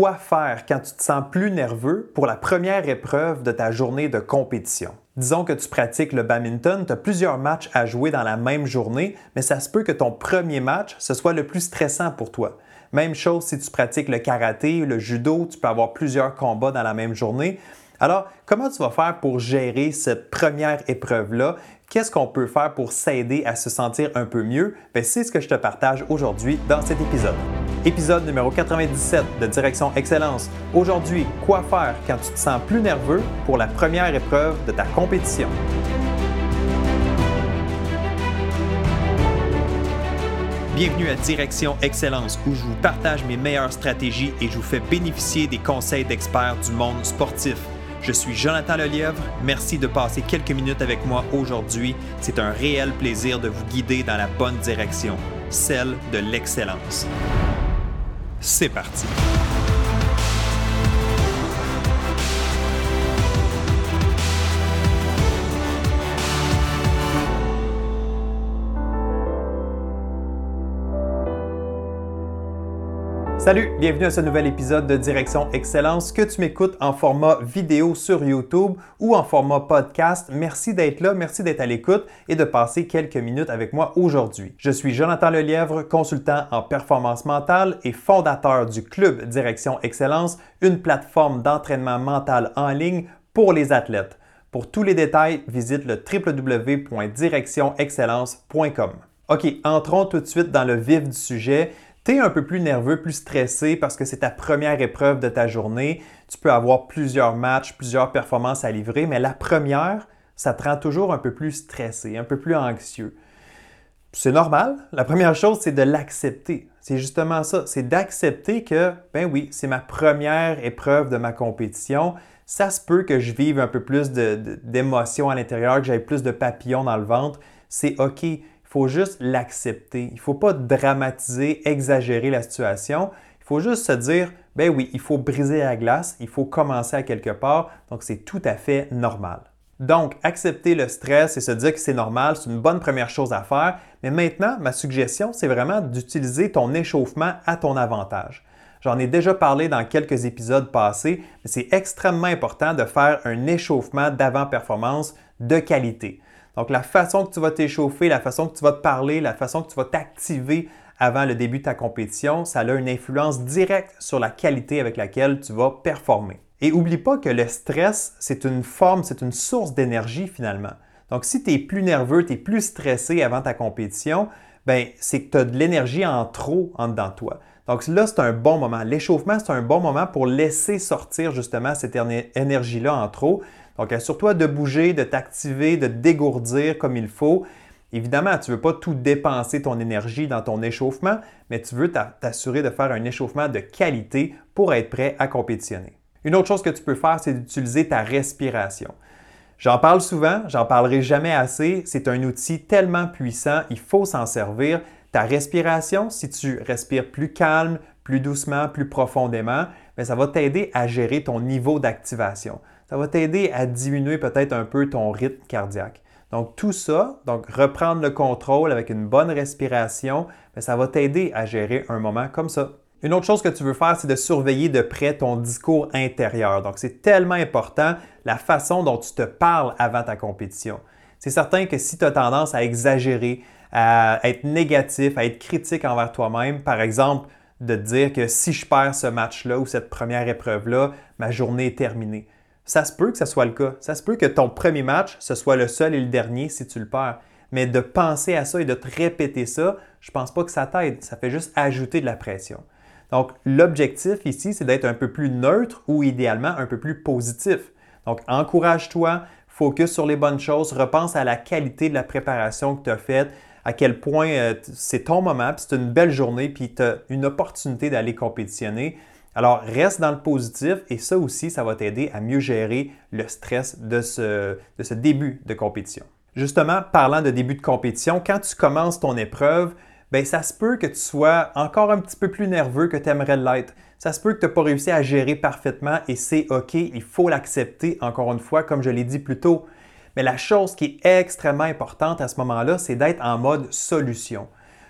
quoi faire quand tu te sens plus nerveux pour la première épreuve de ta journée de compétition. Disons que tu pratiques le badminton, tu as plusieurs matchs à jouer dans la même journée, mais ça se peut que ton premier match, ce soit le plus stressant pour toi. Même chose si tu pratiques le karaté, le judo, tu peux avoir plusieurs combats dans la même journée. Alors, comment tu vas faire pour gérer cette première épreuve-là? Qu'est-ce qu'on peut faire pour s'aider à se sentir un peu mieux? Ben, c'est ce que je te partage aujourd'hui dans cet épisode. Épisode numéro 97 de Direction Excellence. Aujourd'hui, quoi faire quand tu te sens plus nerveux pour la première épreuve de ta compétition? Bienvenue à Direction Excellence où je vous partage mes meilleures stratégies et je vous fais bénéficier des conseils d'experts du monde sportif. Je suis Jonathan Lelièvre. Merci de passer quelques minutes avec moi aujourd'hui. C'est un réel plaisir de vous guider dans la bonne direction, celle de l'excellence. C'est parti. Salut, bienvenue à ce nouvel épisode de Direction Excellence que tu m'écoutes en format vidéo sur YouTube ou en format podcast. Merci d'être là, merci d'être à l'écoute et de passer quelques minutes avec moi aujourd'hui. Je suis Jonathan Lelièvre, consultant en performance mentale et fondateur du Club Direction Excellence, une plateforme d'entraînement mental en ligne pour les athlètes. Pour tous les détails, visite le www.directionexcellence.com. OK, entrons tout de suite dans le vif du sujet. Tu es un peu plus nerveux, plus stressé parce que c'est ta première épreuve de ta journée. Tu peux avoir plusieurs matchs, plusieurs performances à livrer, mais la première, ça te rend toujours un peu plus stressé, un peu plus anxieux. C'est normal. La première chose, c'est de l'accepter. C'est justement ça. C'est d'accepter que, ben oui, c'est ma première épreuve de ma compétition. Ça se peut que je vive un peu plus d'émotions à l'intérieur, que j'aie plus de papillons dans le ventre. C'est OK faut juste l'accepter. Il ne faut pas dramatiser, exagérer la situation. Il faut juste se dire, ben oui, il faut briser la glace, il faut commencer à quelque part, donc c'est tout à fait normal. Donc, accepter le stress et se dire que c'est normal, c'est une bonne première chose à faire. Mais maintenant, ma suggestion, c'est vraiment d'utiliser ton échauffement à ton avantage. J'en ai déjà parlé dans quelques épisodes passés, mais c'est extrêmement important de faire un échauffement d'avant-performance de qualité. Donc, la façon que tu vas t'échauffer, la façon que tu vas te parler, la façon que tu vas t'activer avant le début de ta compétition, ça a une influence directe sur la qualité avec laquelle tu vas performer. Et oublie pas que le stress, c'est une forme, c'est une source d'énergie finalement. Donc, si tu es plus nerveux, tu es plus stressé avant ta compétition, ben, c'est que tu as de l'énergie en trop en dedans de toi. Donc là, c'est un bon moment. L'échauffement, c'est un bon moment pour laisser sortir justement cette énergie-là en trop. Donc, assure-toi de bouger, de t'activer, de dégourdir comme il faut. Évidemment, tu ne veux pas tout dépenser ton énergie dans ton échauffement, mais tu veux t'assurer de faire un échauffement de qualité pour être prêt à compétitionner. Une autre chose que tu peux faire, c'est d'utiliser ta respiration. J'en parle souvent, j'en parlerai jamais assez. C'est un outil tellement puissant, il faut s'en servir. Ta respiration, si tu respires plus calme, plus doucement, plus profondément, ben, ça va t'aider à gérer ton niveau d'activation ça va t'aider à diminuer peut-être un peu ton rythme cardiaque. Donc tout ça, donc reprendre le contrôle avec une bonne respiration, ben, ça va t'aider à gérer un moment comme ça. Une autre chose que tu veux faire, c'est de surveiller de près ton discours intérieur. Donc c'est tellement important la façon dont tu te parles avant ta compétition. C'est certain que si tu as tendance à exagérer, à être négatif, à être critique envers toi-même, par exemple, de te dire que si je perds ce match-là ou cette première épreuve-là, ma journée est terminée ça se peut que ce soit le cas. Ça se peut que ton premier match, ce soit le seul et le dernier si tu le perds. Mais de penser à ça et de te répéter ça, je ne pense pas que ça t'aide. Ça fait juste ajouter de la pression. Donc, l'objectif ici, c'est d'être un peu plus neutre ou idéalement un peu plus positif. Donc, encourage-toi, focus sur les bonnes choses, repense à la qualité de la préparation que tu as faite, à quel point euh, c'est ton moment, puis c'est une belle journée, puis tu as une opportunité d'aller compétitionner. Alors, reste dans le positif et ça aussi, ça va t'aider à mieux gérer le stress de ce, début de compétition. Justement, parlant de début de compétition, quand tu commences ton épreuve, ben ça se peut que tu sois encore un petit peu plus nerveux que tu aimerais l'être. Ça se peut que tu n'as pas réussi à gérer parfaitement et c'est OK, il faut l'accepter encore une fois, comme je l'ai dit plus tôt. Mais la chose qui est extrêmement importante à ce moment-là, c'est d'être en mode solution.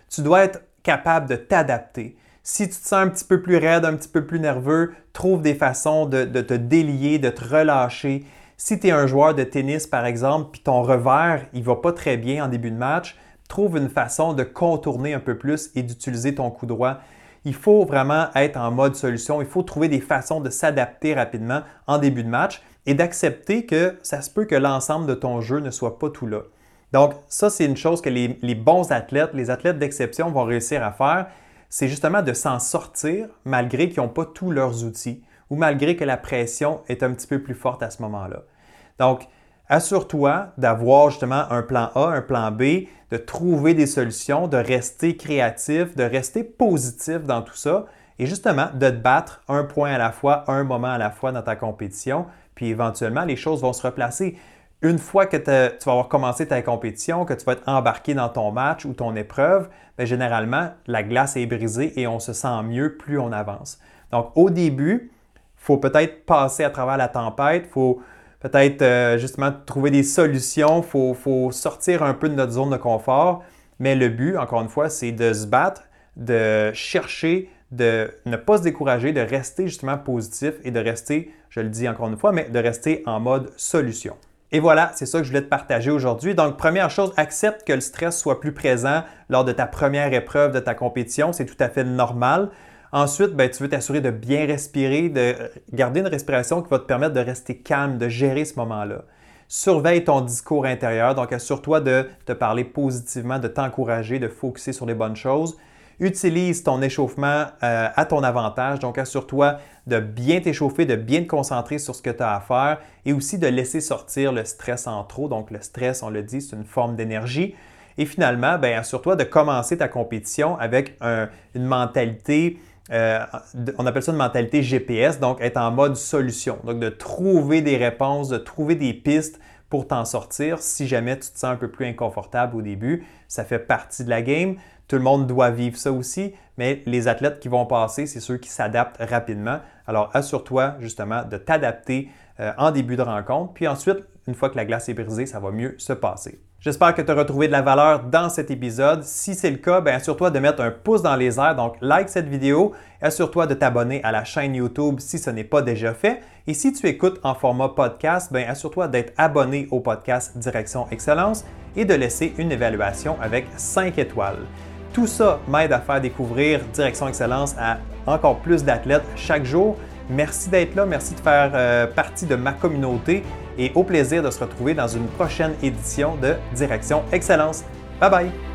Tu dois être capable de t'adapter. Si tu te sens un petit peu plus raide, un petit peu plus nerveux, trouve des façons de, te délier, de te relâcher. Si tu es un joueur de tennis, par exemple, puis ton revers, il va pas très bien en début de match, trouve une façon de contourner un peu plus et d'utiliser ton coup droit. Il faut vraiment être en mode solution. Il faut trouver des façons de s'adapter rapidement en début de match et d'accepter que ça se peut que l'ensemble de ton jeu ne soit pas tout là. Donc, ça, c'est une chose que les, bons athlètes, les athlètes d'exception vont réussir à faire. C'est justement de s'en sortir malgré qu'ils n'ont pas tous leurs outils ou malgré que la pression est un petit peu plus forte à ce moment-là. Donc, assure-toi d'avoir justement un plan A, un plan B, de trouver des solutions, de rester créatif, de rester positif dans tout ça et justement de te battre un point à la fois, un moment à la fois dans ta compétition, puis éventuellement les choses vont se replacer. Une fois que tu vas avoir commencé ta compétition, que tu vas être embarqué dans ton match ou ton épreuve, bien, généralement, la glace est brisée et on se sent mieux plus on avance. Donc, au début, il faut peut-être passer à travers la tempête, faut peut-être euh, justement trouver des solutions, il faut, sortir un peu de notre zone de confort. Mais le but, encore une fois, c'est de se battre, de chercher, de ne pas se décourager, de rester justement positif et de rester, je le dis encore une fois, mais de rester en mode solution. Et voilà, c'est ça que je voulais te partager aujourd'hui. Donc, première chose, accepte que le stress soit plus présent lors de ta première épreuve de ta compétition. C'est tout à fait normal. Ensuite, ben, tu veux t'assurer de bien respirer, de garder une respiration qui va te permettre de rester calme, de gérer ce moment-là. Surveille ton discours intérieur, donc assure-toi de te parler positivement, de t'encourager, de focuser sur les bonnes choses. Utilise ton échauffement euh, à ton avantage, donc assure-toi de bien t'échauffer, de bien te concentrer sur ce que tu as à faire et aussi de laisser sortir le stress en trop. Donc le stress, on le dit, c'est une forme d'énergie. Et finalement, ben, assure-toi de commencer ta compétition avec une mentalité euh, on appelle ça une mentalité GPS, donc être en mode solution. Donc de trouver des réponses, de trouver des pistes pour t'en sortir si jamais tu te sens un peu plus inconfortable au début. Ça fait partie de la game. Tout le monde doit vivre ça aussi, mais les athlètes qui vont passer, c'est ceux qui s'adaptent rapidement. Alors assure-toi justement de t'adapter euh, en début de rencontre, puis ensuite, une fois que la glace est brisée, ça va mieux se passer. J'espère que tu as retrouvé de la valeur dans cet épisode. Si c'est le cas, bien assure-toi de mettre un pouce dans les airs, donc like cette vidéo. Assure-toi de t'abonner à la chaîne YouTube si ce n'est pas déjà fait. Et si tu écoutes en format podcast, bien assure-toi d'être abonné au podcast Direction Excellence et de laisser une évaluation avec 5 étoiles. Tout ça m'aide à faire découvrir Direction Excellence à encore plus d'athlètes chaque jour. Merci d'être là, merci de faire euh, partie de ma communauté et au plaisir de se retrouver dans une prochaine édition de Direction Excellence. Bye bye!